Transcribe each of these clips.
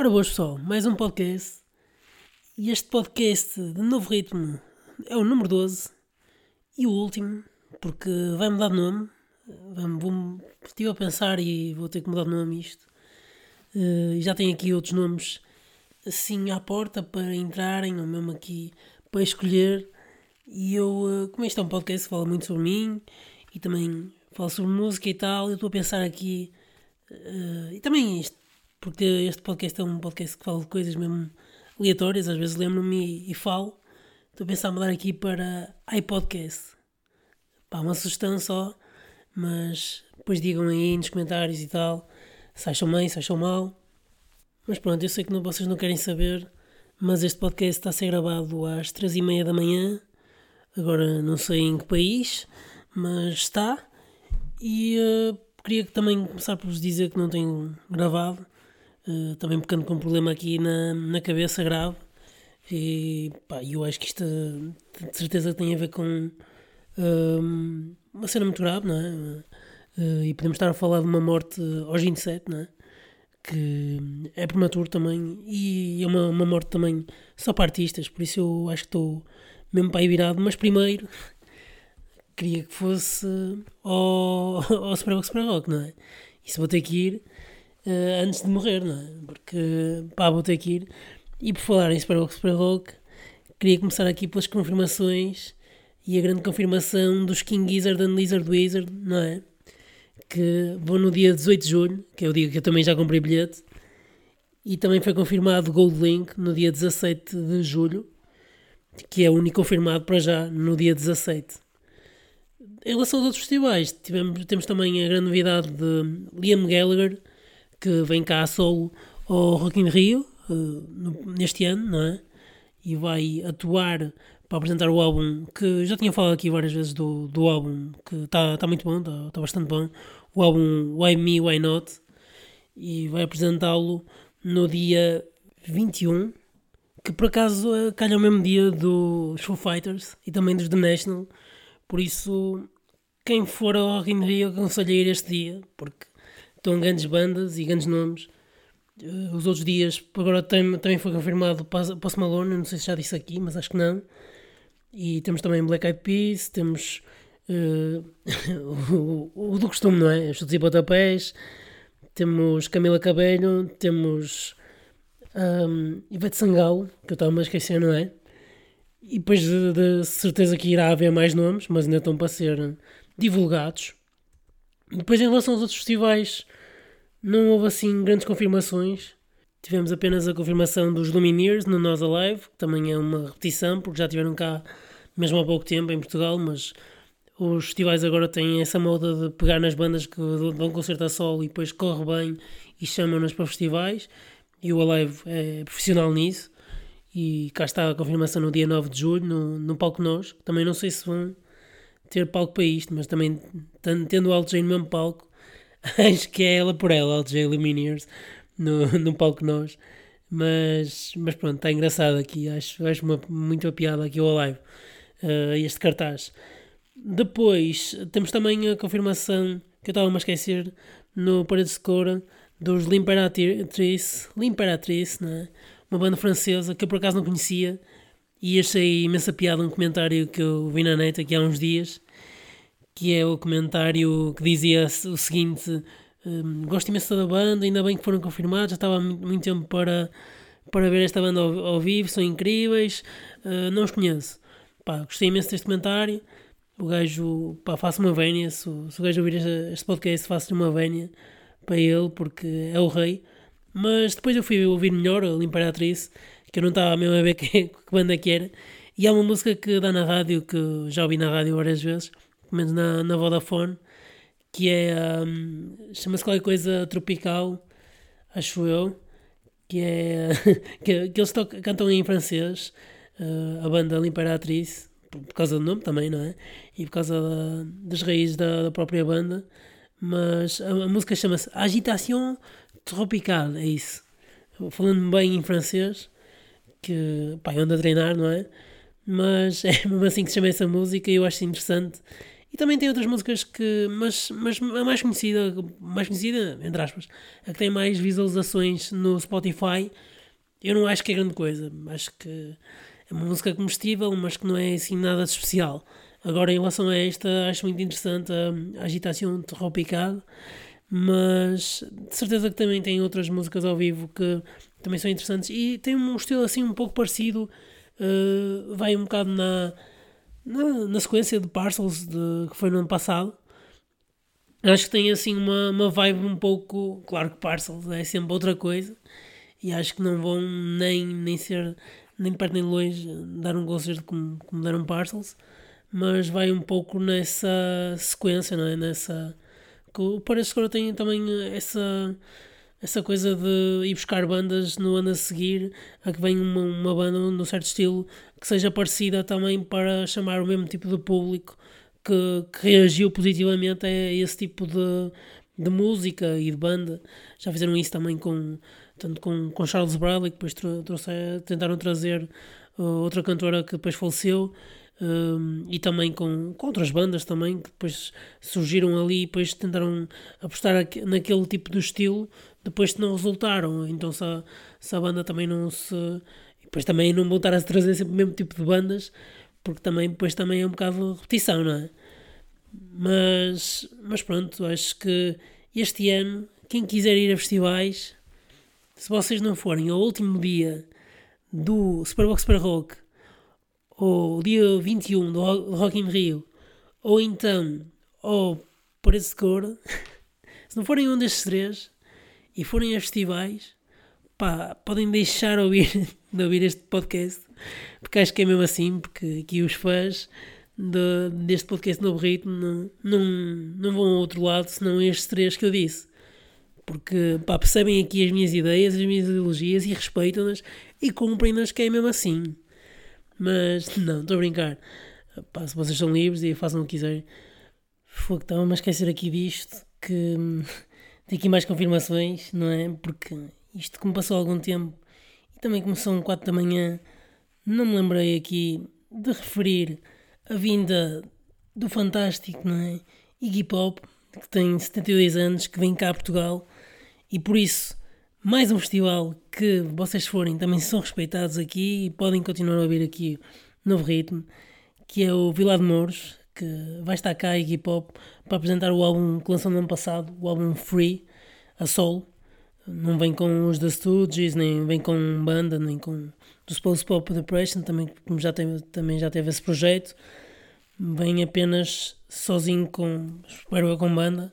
Ora boas pessoal, mais um podcast. E este podcast de novo ritmo é o número 12 e o último, porque vai mudar de nome. Vou, estive a pensar e vou ter que mudar de nome isto. Uh, já tenho aqui outros nomes assim à porta para entrarem, ou mesmo aqui para escolher. E eu, uh, como este é um podcast que fala muito sobre mim e também fala sobre música e tal, eu estou a pensar aqui. Uh, e também isto porque este podcast é um podcast que fala de coisas mesmo aleatórias, às vezes lembro-me e, e, falo. Estou a pensar em mudar aqui para iPodcast. Pá, uma sugestão só, mas depois digam aí nos comentários e tal se acham bem, se acham mal. Mas pronto, eu sei que não, vocês não querem saber, mas este podcast está a ser gravado às três e meia da manhã. Agora não sei em que país, mas está. E uh, queria também começar por vos dizer que não tenho gravado eh, também porque com um problema aqui na, na cabeça grave. E pá, eu acho que isto de certeza tem a ver com um, uma cena muito grave, não é? Uh, e podemos estar a falar de uma morte aos 27, não é? Que é prematuro também e é uma, uma morte também só para artistas, por isso eu acho que estou mesmo para aí virado. Mas primeiro queria que fosse ao, ao Super Rock Super Rock, não é? Isso vou ter que ir uh, antes de morrer, não é? Porque pá, vou ter que ir. E por falar em Super Rock, Super Rock, queria começar aqui pelas confirmações e a grande confirmação dos King Gizzard and Lizard Wizard, não é? Que vão no dia 18 de julho, que é o dia que eu também já comprei bilhete, e também foi confirmado Gold Link no dia 17 de julho, que é o único confirmado para já no dia 17. Em relação aos outros festivais, tivemos, temos também a grande novidade de Liam Gallagher que vem cá a solo ao Rock in Rio no, neste ano, não é? E vai atuar para apresentar o álbum que já tinha falado aqui várias vezes do, do álbum que está tá muito bom, está tá bastante bom. O álbum Why Me, Why Not. E vai apresentá-lo no dia 21, que por acaso eh, calha o mesmo dia dos Foo Fighters e também dos The National. Por isso, quem for ao Rock in Rio aconselho a ir este dia, porque estão grandes bandas e grandes nomes. Uh, os outros dias, agora tem, também foi confirmado Post Malone, não sei se já disse aqui, mas acho que não. E temos também Black Eyed Peas, temos uh, o, o, do costume, não é? Chutes e Botapés, temos Camila Cabello, temos um, Ivete Sangalo, que eu estava a esquecer, não é? E depois de, de, certeza que irá haver mais nomes, mas ainda estão para ser divulgados. Depois, em relação aos outros festivais, não houve assim grandes confirmações. Tivemos apenas a confirmação dos Lumineers no Nós Alive, que também é uma repetição, porque já tiveram cá mesmo há pouco tempo em Portugal, mas os festivais agora têm essa moda de pegar nas bandas que dão concerto a solo e depois corre bem e chamam-nas para festivais. E o Alive é profissional nisso. E cá está a confirmação no dia 9 de julho, no, no Palco Nós. Também não sei se vão ter palco para isto, mas também tendo o Alt J no mesmo palco, acho que é ela por ela, Alt J Lumineers, no, no palco nós. Mas, mas pronto, está engraçado aqui, acho, acho uma, muito a piada aqui ao live, uh, este cartaz. Depois temos também a confirmação que eu estava a esquecer no Parede de Cora dos L'Imperatrice, L'Imperatrice, né? uma banda francesa que eu por acaso não conhecia e achei imensa piada um comentário que eu vi na net aqui há uns dias, que é o comentário que dizia o seguinte: um, Gosto imenso da banda, ainda bem que foram confirmados, já estava há muito tempo para, para ver esta banda ao, ao vivo, são incríveis, uh, não os conheço. Pá, gostei imenso deste comentário. O gajo, pá, faço uma vénia. Se, se o gajo ouvir este, este podcast, faço-lhe uma vénia para ele, porque é o rei. Mas depois eu fui ouvir melhor a Imperatriz que eu não estava mesmo a ver que, que banda que era. E há uma música que dá na rádio, que já ouvi na rádio várias vezes, pelo menos na, na Vodafone, que é. Um, chama-se qualquer coisa tropical, acho eu, que é. que, que eles tocam, cantam em francês, uh, a banda L'Imperatrice, por, por causa do nome também, não é? E por causa da, das raízes da, da, própria banda. Mas a, a música chama-se Agitation Tropical, é isso. Falando bem em francês, que pá, eu ando a treinar, não é? Mas é mesmo assim que se chama essa música e eu acho interessante E também tem outras músicas que. Mas, mas a mais conhecida, mais conhecida, entre aspas, a que tem mais visualizações no Spotify, eu não acho que é grande coisa. Acho que é uma música comestível, mas que não é assim nada de especial. Agora, em relação a esta, acho muito interessante a, agitação tropical, mas de certeza que também tem outras músicas ao vivo que também são interessantes e tem um estilo assim um pouco parecido, uh, vai um bocado na, na, na, sequência de Parcels de, que foi no ano passado. Acho que tem assim uma, uma vibe um pouco. Claro que Parcels é sempre outra coisa e acho que não vão nem, nem ser nem perto nem longe dar um concerto como, como deram Parcels mas vai um pouco nessa sequência, não é? Nessa. Que o agora tem também essa, essa coisa de ir buscar bandas no ano a seguir, a que vem uma, uma banda num certo estilo que seja parecida também para chamar o mesmo tipo de público que, que reagiu positivamente a esse tipo de, de música e de banda. Já fizeram isso também com, tanto com, com Charles Bradley, que depois trouxe, tentaram trazer uh, outra cantora que depois faleceu um, e também com, com outras bandas também que depois surgiram ali e depois tentaram apostar naquele tipo de estilo, depois não resultaram. Então se a, se a banda também não se. Depois também não voltar a se trazer sempre o mesmo tipo de bandas, porque também depois também é um bocado repetição, não é? Mas, mas pronto, acho que este ano, quem quiser ir a festivais, se vocês não forem ao último dia do Superbox Super Rock ou dia 21 do Rock in Rio, ou então ou Parede de Cor, se não forem um destes três e forem a festivais, pá, podem deixar ouvir, de ouvir este podcast, porque acho que é mesmo assim, porque aqui os fãs de, deste podcast Novo Ritmo não, não, não vão ao outro lado senão estes três que eu disse. Porque pá, percebem aqui as minhas ideias, as minhas ideologias e respeitam-nas e cumprem-nas, que é mesmo assim. Mas não, estou a brincar. Pá, se vocês são livres e façam o que quiserem. Fogo, estava-me a esquecer aqui disto. Que hum, tem aqui mais confirmações, não é? Porque isto, como passou algum tempo e também começou um 4 da manhã, não me lembrei aqui de referir a vinda do fantástico, não é? Iggy Pop, que tem 72 anos, que vem cá a Portugal e por isso mais um festival que vocês forem também são respeitados aqui e podem continuar a ouvir aqui novo ritmo, que é o Vila de Mouros, que vai estar cá em hip hop para apresentar o álbum que lançou no ano passado, o álbum Free, a solo. Não vem com os The Stooges, nem vem com banda, nem com do Post Pop Depression, também, como já teve, também já teve esse projeto. Vem apenas sozinho com, espero com banda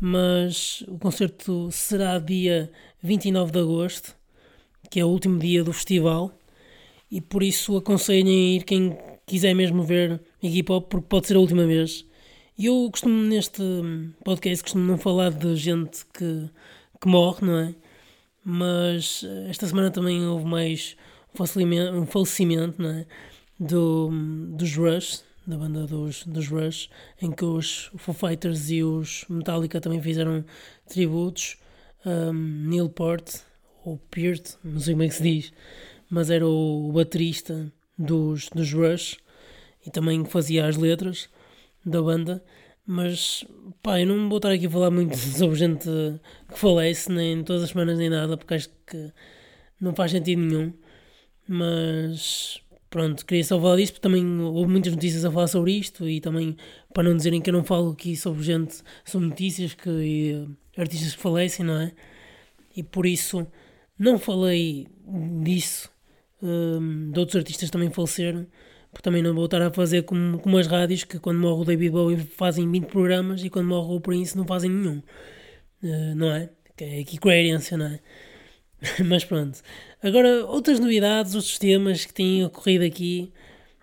mas o concerto será dia 29 de agosto, que é o último dia do festival, e por isso aconselhem a ir quem quiser mesmo ver Iggy Pop, porque pode ser a última vez. E eu costumo neste podcast costumo não falar de gente que, que morre, não é? Mas esta semana também houve mais um falecimento, não é? Do, dos Rush, da banda dos, dos Rush, em que os Foo Fighters e os Metallica também fizeram tributos. Um, Neil Peart, ou Peart, não sei como é que se diz, mas era o, baterista dos, dos Rush e também fazia as letras da banda. Mas pá, eu não vou estar aqui a falar muito sobre gente que falece, nem todas as semanas, nem nada, porque acho que não faz sentido nenhum. Mas pronto, queria só falar disto, porque também houve muitas notícias a falar sobre isto e também para não dizerem que eu não falo aqui sobre gente, sobre notícias que e, artistas que falecem, não é? E por isso não falei disso, um, de outros artistas também faleceram, porque também não vou estar a fazer como, como as rádios que quando morre o David Bowie fazem 20 programas e quando morre o Prince não fazem nenhum, uh, não é? Que é aqui coerência, não é? Mas pronto. Agora, outras novidades, outros temas que têm ocorrido aqui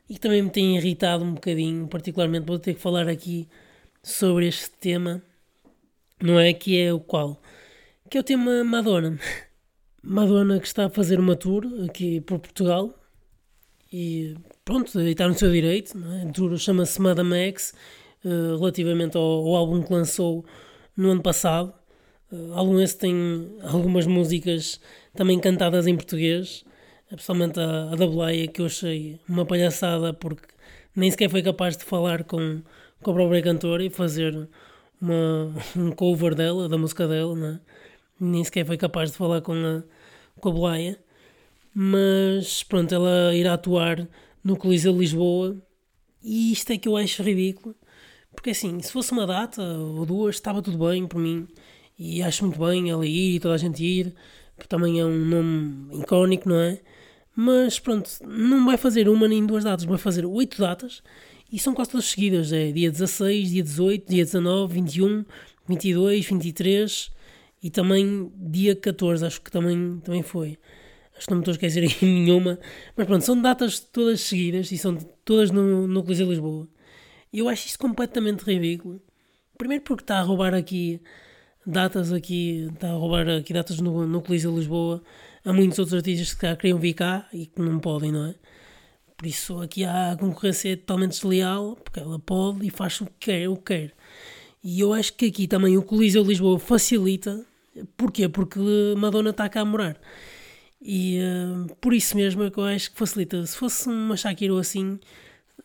e que também me têm irritado um bocadinho, particularmente vou ter que falar aqui sobre este tema, não é? Que é o qual? Que é o tema Madonna. Madonna que está a fazer uma tour aqui por Portugal e pronto, está no seu direito, não é? A tour chama-se Madame X, uh, relativamente ao, ao álbum que lançou no ano passado Uh, álbum esse tem algumas músicas também cantadas em português, especialmente a, a da Boleia, que eu achei uma palhaçada porque nem sequer foi capaz de falar com, com a própria cantora e fazer uma, um cover dela, da música dela, né? nem sequer foi capaz de falar com a, com a. Mas pronto, ela irá atuar no Coliseu de Lisboa e isto é que eu acho ridículo. Porque assim, se fosse uma data ou duas, estava tudo bem por mim. E acho muito bem ela ir e toda a gente ir, porque também é um nome icónico, não é? Mas pronto, não vai fazer uma nem duas datas, vai fazer oito datas e são quase todas seguidas. É dia 16, dia 18, dia 19, 21, 22, 23 e também dia 14, acho que também, também foi. Acho que não me estou a esquecer aqui nenhuma. Mas pronto, são datas todas seguidas e são todas no, no Coliseu de Lisboa. E eu acho isto completamente ridículo. Primeiro porque está a roubar aqui datas aqui, está a roubar aqui datas no, no Coliseu de Lisboa a muitos outros artistas que queriam vir cá e que não podem, não é? Por isso aqui há a concorrência totalmente desleal, porque ela pode e faz o que quer, o que quer. E eu acho que aqui também o Coliseu de Lisboa facilita. Porquê? Porque Madonna está cá a morar. E uh, por isso mesmo é que eu acho que facilita. Se fosse uma Shakira assim,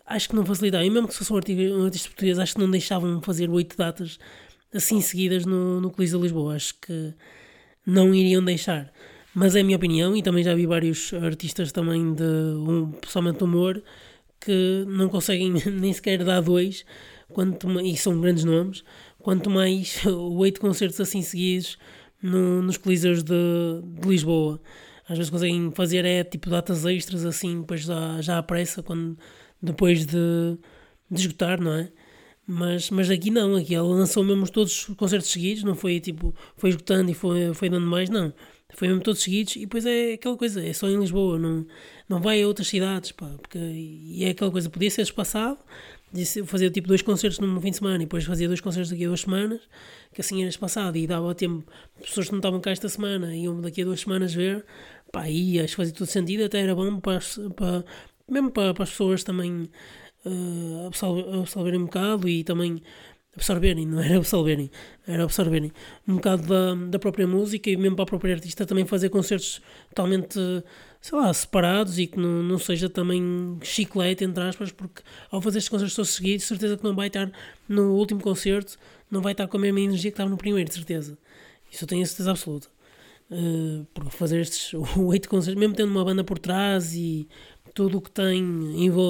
acho que não facilitava. E mesmo que se fosse um artista, um artista português, acho que não deixavam fazer oito datas assim seguidas no, no Coliseu de Lisboa. Acho que não iriam deixar. Mas é a minha opinião, e também já vi vários artistas também, de um, pessoalmente humor, que não conseguem nem sequer dar dois, quanto, e são grandes nomes, quanto mais oito concertos assim seguidos no, nos Coliseus de, de, Lisboa. Às vezes conseguem fazer é tipo datas extras assim, depois já, já à pressa, quando, depois de, de esgotar, não é? Mas, mas aqui não, aqui ela lançou mesmo todos os concertos seguidos, não foi tipo, foi esgotando e foi, foi dando mais, não. Foi mesmo todos seguidos e depois é aquela coisa, é só em Lisboa, não, não vai a outras cidades, pá, porque e é aquela coisa, podia ser espaçado, fazia tipo dois concertos num fim de semana e depois fazia dois concertos daqui a duas semanas, que assim era espaçado e dava tempo, pessoas que não estavam cá esta semana iam daqui a duas semanas ver, pá, e acho que fazia todo sentido, até era bom para, para mesmo para, para as pessoas também uh, absorverem um bocado e também absorverem, não era absorverem, era absorverem um bocado da, da própria música e mesmo para a própria artista também fazer concertos totalmente, sei lá, separados e que não, não seja também chiclete, entre aspas, porque ao fazer estes concertos todos seguidos, certeza que não vai estar no último concerto, não vai estar com a mesma energia que estava no primeiro, de certeza. Isso eu tenho a certeza absoluta. Uh, porque fazer estes oito concertos, mesmo tendo uma banda por trás e tudo o que tem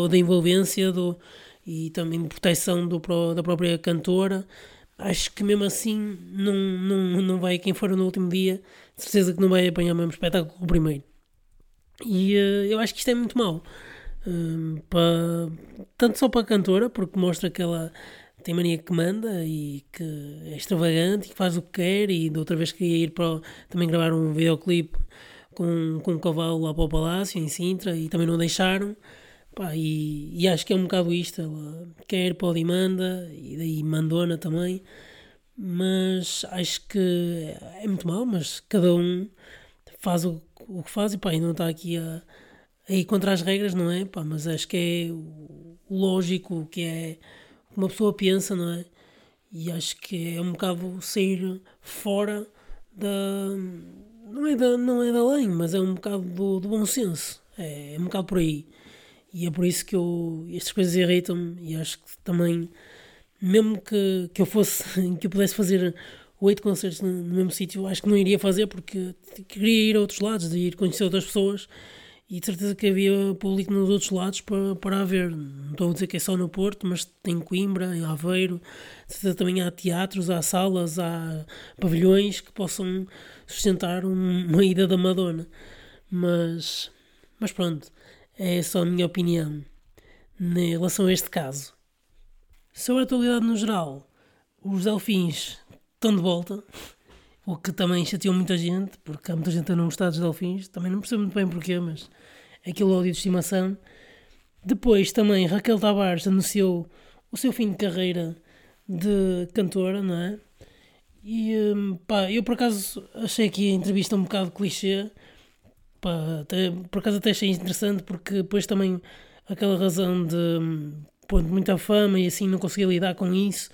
da envolvência do e também de proteção do, da própria cantora. Acho que mesmo assim não, não, não vai, quem for no último dia, de certeza que não vai apanhar o mesmo espetáculo que o primeiro. E uh, eu acho que isto é muito mau. Uh, tanto só para a cantora, porque mostra que ela tem mania que manda e que é extravagante e que faz o que quer. E da outra vez queria ir para também gravar um videoclipe com, com um cavalo lá para o Palácio, em Sintra, e também não deixaram. Pá, e, e, acho que é um bocado isto. Ela quer, pode e manda, e daí mandona também. Mas acho que é muito mal, mas cada um faz o, o que faz e pá, não está aqui a, a ir contra as regras, não é? Pá, mas acho que é o, lógico, que é uma pessoa pensa, não é? E acho que é um bocado sair fora da. Não é da, não é da lei, mas é um bocado do, do bom senso. É, é um bocado por aí. E é por isso que eu, estas coisas irritam-me e acho que também, mesmo que, que eu fosse, que eu pudesse fazer oito concertos no, no mesmo sítio, acho que não iria fazer porque queria ir a outros lados, de ir conhecer outras pessoas e de certeza que havia público nos outros lados para, para haver. Não estou a dizer que é só no Porto, mas tem Coimbra, em Aveiro, de certeza também há teatros, há salas, há pavilhões que possam sustentar uma ida da Madonna. Mas, mas pronto, é só a minha opinião em relação a este caso. Sobre a atualidade no geral, os delfins estão de volta, o que também chateou muita gente, porque há muita gente a não gostar dos delfins, também não percebo muito bem porquê, mas é aquele ódio de estimação. Depois também Raquel Tavares anunciou o seu fim de carreira de cantora, não é? E hum, pá, eu por acaso achei aqui a entrevista um bocado clichê, Pá, até, por acaso até achei interessante porque depois também aquela razão de pô, muita fama e assim não conseguia lidar com isso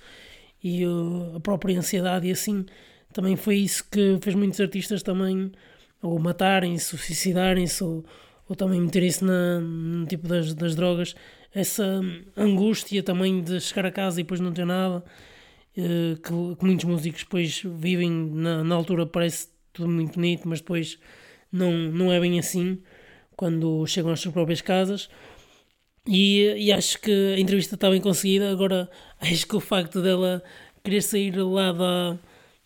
e uh, a própria ansiedade e assim também foi isso que fez muitos artistas também ou matarem-se, ou suicidarem-se ou, ou também meterem-se no tipo das, das drogas essa angústia também de chegar a casa e depois não ter nada, que, que, muitos músicos depois vivem na, na altura, parece tudo muito bonito, mas depois não, não é bem assim quando chegam às suas próprias casas. E, e acho que a entrevista está bem conseguida. Agora, acho que o facto dela querer sair lá da,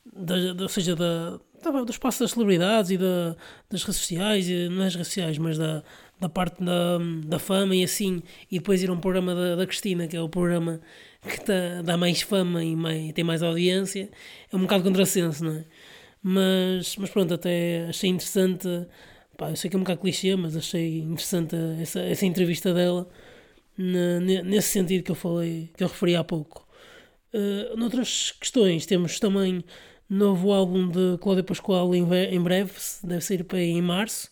da, da ou seja, da, do espaço das celebridades e da, das redes sociais, e, não é das redes sociais, mas da, da parte da, da fama e assim, e depois ir a um programa da, da Cristina, que é o programa que tá, dá mais fama e mais, tem mais audiência, é um bocado contrassenso, não é? Mas, mas pronto, até achei interessante, pá, eu sei que é um bocado clichê, mas achei interessante essa, essa entrevista dela, na, nesse sentido que eu falei, que eu referi há pouco. Uh, noutras questões, temos também novo álbum de Cláudia Pascoal em, em breve, deve sair para em março,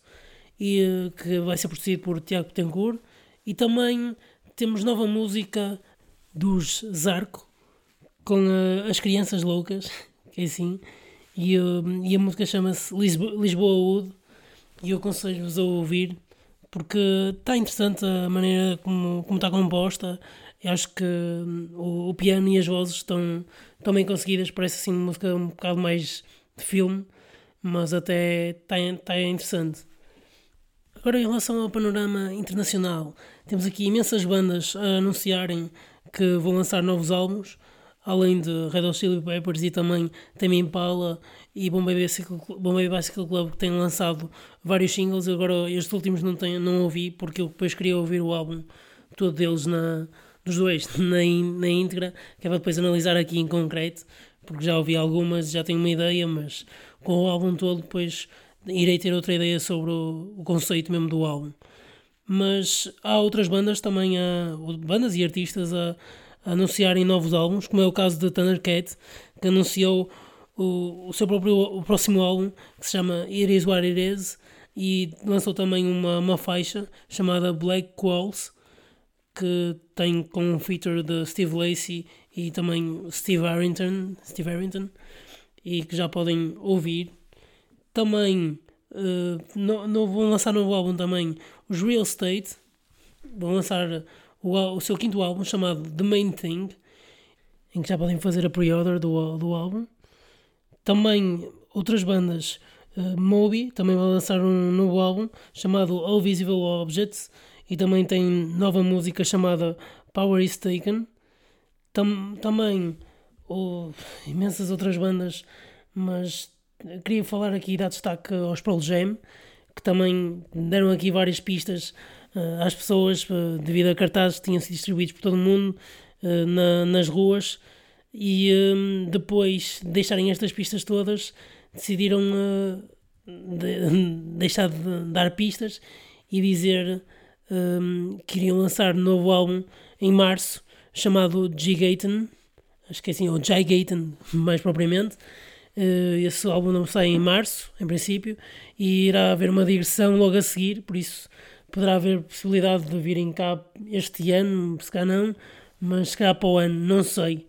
e uh, que vai ser produzido por Tiago Betancourt. E também temos nova música dos Zarco, com uh, As Crianças Loucas, que é assim, e, e a música chama-se Lisboa, Lisboa Wood, e eu aconselho-vos a ouvir, porque está interessante a maneira como, como está composta, eu acho que hum, o, piano e as vozes estão, estão bem conseguidas, parece assim música um bocado mais de filme, mas até está, está interessante. Agora, em relação ao panorama internacional, temos aqui imensas bandas a anunciarem que vão lançar novos álbuns, além de Red Hot Chili Peppers e também Tame Impala e Bombay Bicycle, Bombay Bicycle Club que têm lançado vários singles. Agora, estes últimos não, tenho, não ouvi porque eu depois queria ouvir o álbum todo deles na, dos dois na, na íntegra, que é para depois analisar aqui em concreto, porque já ouvi algumas, já tenho uma ideia, mas com o álbum todo depois irei ter outra ideia sobre o, o conceito mesmo do álbum. Mas há outras bandas também, há, bandas e artistas a, a anunciarem novos álbuns, como é o caso de Thundercat, que anunciou o, o seu próprio o próximo álbum, que se chama It Is What It Is, e lançou também uma, uma faixa chamada Black Qualls, que tem com um feature de Steve Lacey e também Steve Harrington, Steve Harrington e que já podem ouvir. Também uh, no, no, vão lançar novo álbum também os Real Estate, vão lançar o, o seu quinto álbum chamado The Main Thing, em que já podem fazer a pre-order do, do álbum. Também outras bandas, uh, Moby também vai lançar um novo álbum chamado All Visible Objects e também tem nova música chamada Power is Taken. Tam, também oh, imensas outras bandas, mas queria falar aqui dar destaque aos Pearl Jam, que também deram aqui várias pistas uh, às pessoas uh, devido a cartazes que tinham sido distribuídos por todo o mundo uh, na, nas ruas e um, depois de deixarem estas pistas todas decidiram de, deixar de dar pistas e dizer um, queriam lançar um novo álbum em março chamado Gigaton, acho que é assim, ou Gigaton mais propriamente. Uh, esse álbum não sai em março, em princípio, e irá haver uma digressão logo a seguir, por isso poderá haver possibilidade de virem cá este ano, se cá não, mas se cá para o ano, não sei.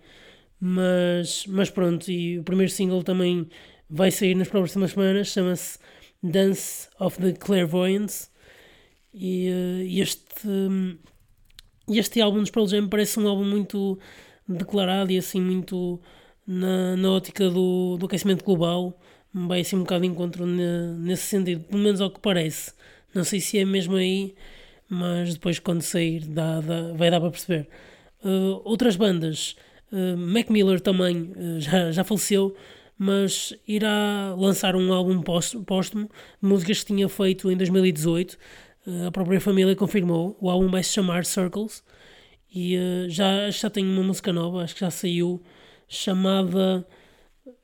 Mas, mas pronto, e o primeiro single também vai sair nas próximas semanas, chama-se Dance of the Clairvoyance e, uh, este, este álbum dos Pearl Jam parece um álbum muito declarado e assim muito na, na ótica do, do aquecimento global. Vai assim um bocado de encontro ne, nesse sentido, pelo menos ao que parece. Não sei se é mesmo aí, mas depois quando sair dá, dá, vai dar para perceber. Uh, outras bandas, uh, Mac Miller também uh, já, já faleceu, mas irá lançar um álbum póstumo, músicas que tinha feito em 2018 eh, a própria família confirmou. O álbum vai se chamar Circles e já, já tem uma música nova, acho que já saiu, chamada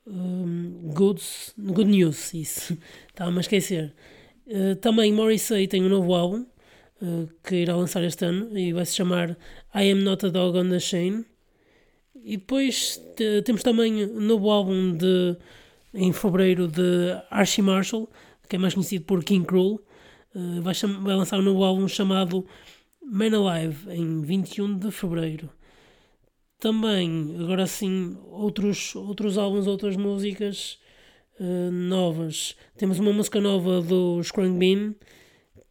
um, Goods, Good News. Isso, estava-me a esquecer. Uh, também Morrissey tem um novo álbum uh, que irá lançar este ano e vai se chamar I Am Not a Dog on the Chain. E depois temos também um novo álbum de, em fevereiro de Archie Marshall, que é mais conhecido por King Cruel eh, vai, vai, lançar um novo álbum chamado Man Alive em 21 de fevereiro. Também, agora sim, outros, outros álbuns, outras músicas uh, novas. Temos uma música nova do Scrung Bean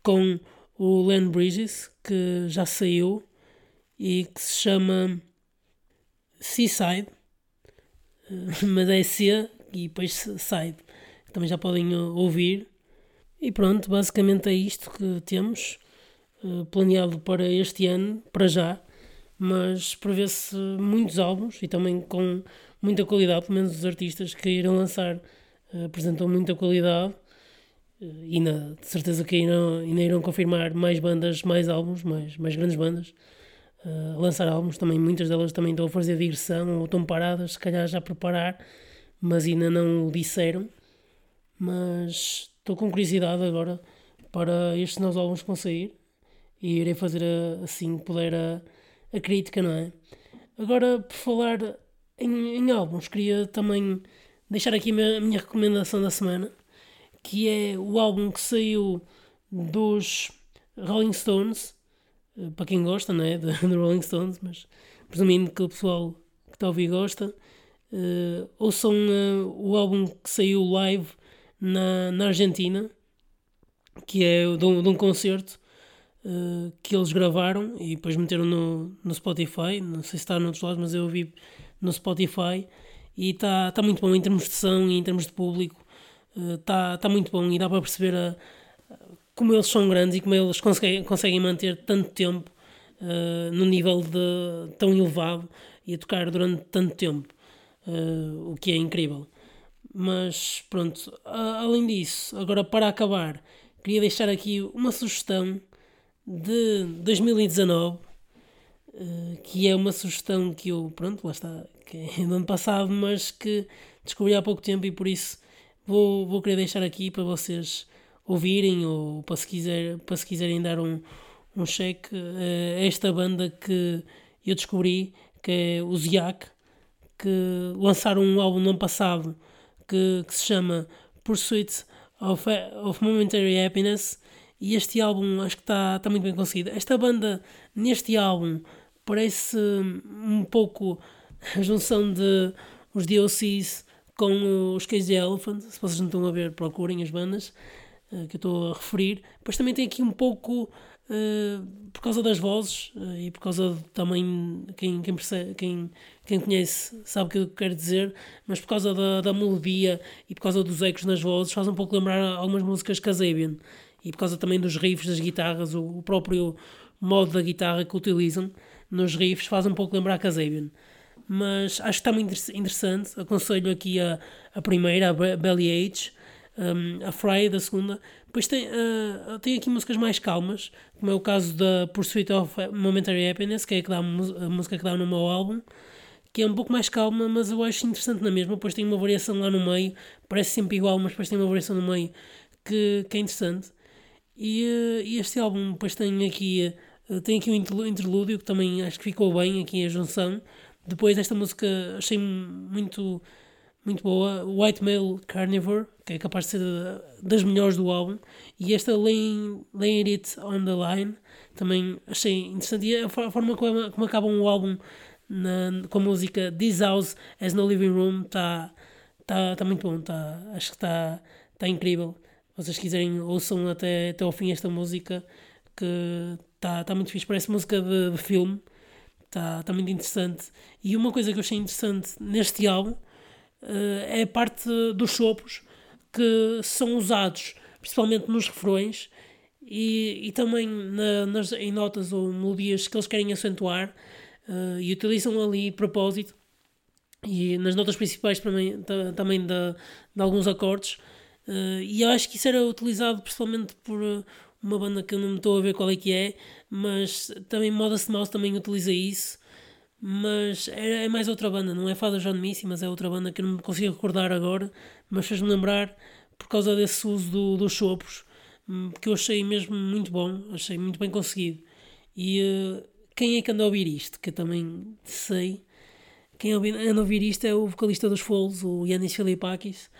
com o Land Bridges, que já saiu e que se chama Seaside, mas é C e depois Side. Também já podem ouvir. E pronto, basicamente é isto que temos planeado para este ano, para já mas prevê-se muitos álbuns e também com muita qualidade, pelo menos os artistas que irão lançar uh, apresentam muita qualidade uh, e na, de certeza que irão, ainda irão confirmar mais bandas, mais álbuns, mais, mais grandes bandas uh, lançar álbuns, também muitas delas também estão a fazer digressão ou estão paradas, se calhar já a preparar, mas ainda não o disseram, mas estou com curiosidade agora para estes novos álbuns que vão sair e irei fazer assim que puder a a crítica, não é? Agora, por falar em, em álbuns, queria também deixar aqui a minha, minha recomendação da semana, que é o álbum que saiu dos Rolling Stones, eh, para quem gosta, não é? De Rolling Stones, mas presumindo que o pessoal que está a ouvir gosta, uh, ouçam uh, o álbum que saiu live na, na Argentina, que é de um, de um concerto uh, que eles gravaram e depois meteram no, no Spotify. Não sei se está noutros lados, mas eu ouvi no Spotify e está tá muito bom em termos de som e em termos de público. Está uh, tá muito bom e dá para perceber a, como eles são grandes e como eles conseguem, conseguem manter tanto tempo uh, nível de, tão elevado e a tocar durante tanto tempo, uh, o que é incrível. Mas pronto, além disso, agora para acabar, queria deixar aqui uma sugestão de 2019, eh, que é uma sugestão que eu, pronto, lá está, que é do ano passado, mas que descobri há pouco tempo e por isso vou, vou querer deixar aqui para vocês ouvirem ou para se, quiser, para se quiserem dar um, um cheque esta banda que eu descobri, que é o Ziak, que lançaram um álbum no ano passado que, que se chama Pursuit of, of Momentary Happiness e este álbum acho que está tá muito bem conseguido. Esta banda, neste álbum, parece um pouco a junção de os DOCs com os Cage Elephant. Se vocês não estão a ver, procurem as bandas uh, que eu estou a referir. Depois também tem aqui um pouco. Uh, por causa das vozes uh, e por causa também quem, quem, percebe, quem, quem conhece sabe o que eu quero dizer, mas por causa da, da melodia e por causa dos ecos nas vozes faz um pouco lembrar algumas músicas Kasabian e por causa também dos riffs das guitarras, o, próprio modo da guitarra que utilizam nos riffs faz um pouco lembrar Kasabian. Mas acho que está muito interessante. Aconselho aqui a, a primeira, a Belly Age, um, a Fry, da segunda. Depois tem, uh, tem aqui músicas mais calmas, como é o caso da Pursuit of Momentary Happiness, que é a, a música que dá no meu álbum, que é um pouco mais calma, mas eu acho interessante na mesma. Depois tem uma variação lá no meio, parece sempre igual, mas depois tem uma variação no meio que, que é interessante. E, eh, e este álbum depois tem aqui, eh, tem aqui um interlúdio que também acho que ficou bem aqui a junção. Depois desta música achei muito, muito boa, White Male Carnivore, que é capaz de ser das melhores do álbum, e esta Laying, Laying It on the Line também achei interessante. E a forma como, como acaba o álbum na, com a música This House as No Living Room está tá, tá muito bom, tá, acho que está tá incrível vocês quiserem, ouçam até, até ao fim esta música que está tá muito fixe, parece música de, de filme, está tá muito interessante. E uma coisa que eu achei interessante neste álbum uh, é a parte dos sopros que são usados principalmente nos refrões e, e também na, nas, em notas ou melodias que eles querem acentuar uh, e utilizam ali propósito. E nas notas principais também, também de, de alguns acordes Uh, e eu acho que isso era utilizado principalmente por uh, uma banda que eu não estou a ver qual é que é, mas também Modest Mouse também utiliza isso. Mas é, é mais outra banda, não é Father John Missy, mas é outra banda que eu não me consigo recordar agora, mas fez-me lembrar por causa desse uso do, dos sopros, hum, que eu achei mesmo muito bom, achei muito bem conseguido. E uh, quem é que anda a ouvir isto? Que eu também sei. Quem anda a ouvir isto é o vocalista dos Foles, o Yanis Filipakis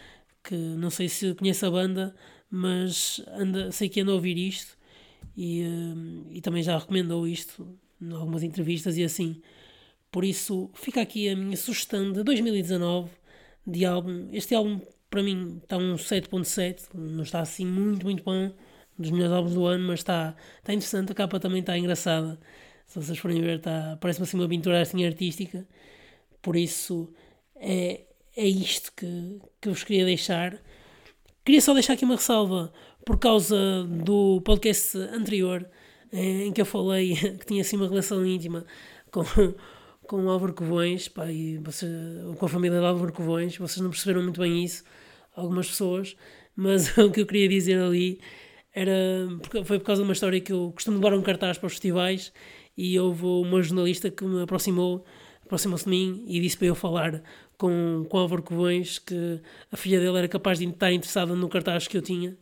que não sei se conhece a banda, mas anda, sei que anda a ouvir isto e, uh, e também já recomendou isto em algumas entrevistas e assim. Por isso, fica aqui a minha sugestão de 2019 de álbum. Este álbum, para mim, está um 7.7, não está assim muito, muito bom, um dos melhores álbuns do ano, mas está, está interessante. A capa também está engraçada. Se vocês forem ver, tá, parece-me assim uma pintura assim artística. Por isso é, é isto que, que vos queria deixar. Queria só deixar aqui uma ressalva por causa do podcast anterior em que eu falei que tinha assim uma relação íntima com, com o Álvaro Covões pá, e você, com a família de Álvaro Covões. Vocês não perceberam muito bem isso, algumas pessoas, mas o que eu queria dizer ali era foi por causa de uma história que eu costumo levar um cartaz para os festivais e houve uma jornalista que me aproximou aproximou-se de mim e disse para eu falar com, com Álvaro Covões que a filha dele era capaz de estar interessada no cartaz que eu tinha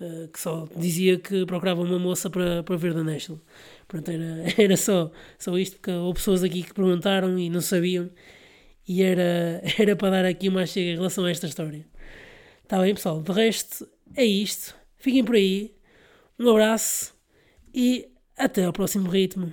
uh, que só dizia que procurava uma moça para, para ver da National. Pronto, era, era só, só isto porque houve pessoas aqui que perguntaram e não sabiam e era, era para dar aqui uma chega em relação a esta história. Está bem pessoal, de resto é isto. Fiquem por aí. Um abraço e até ao próximo ritmo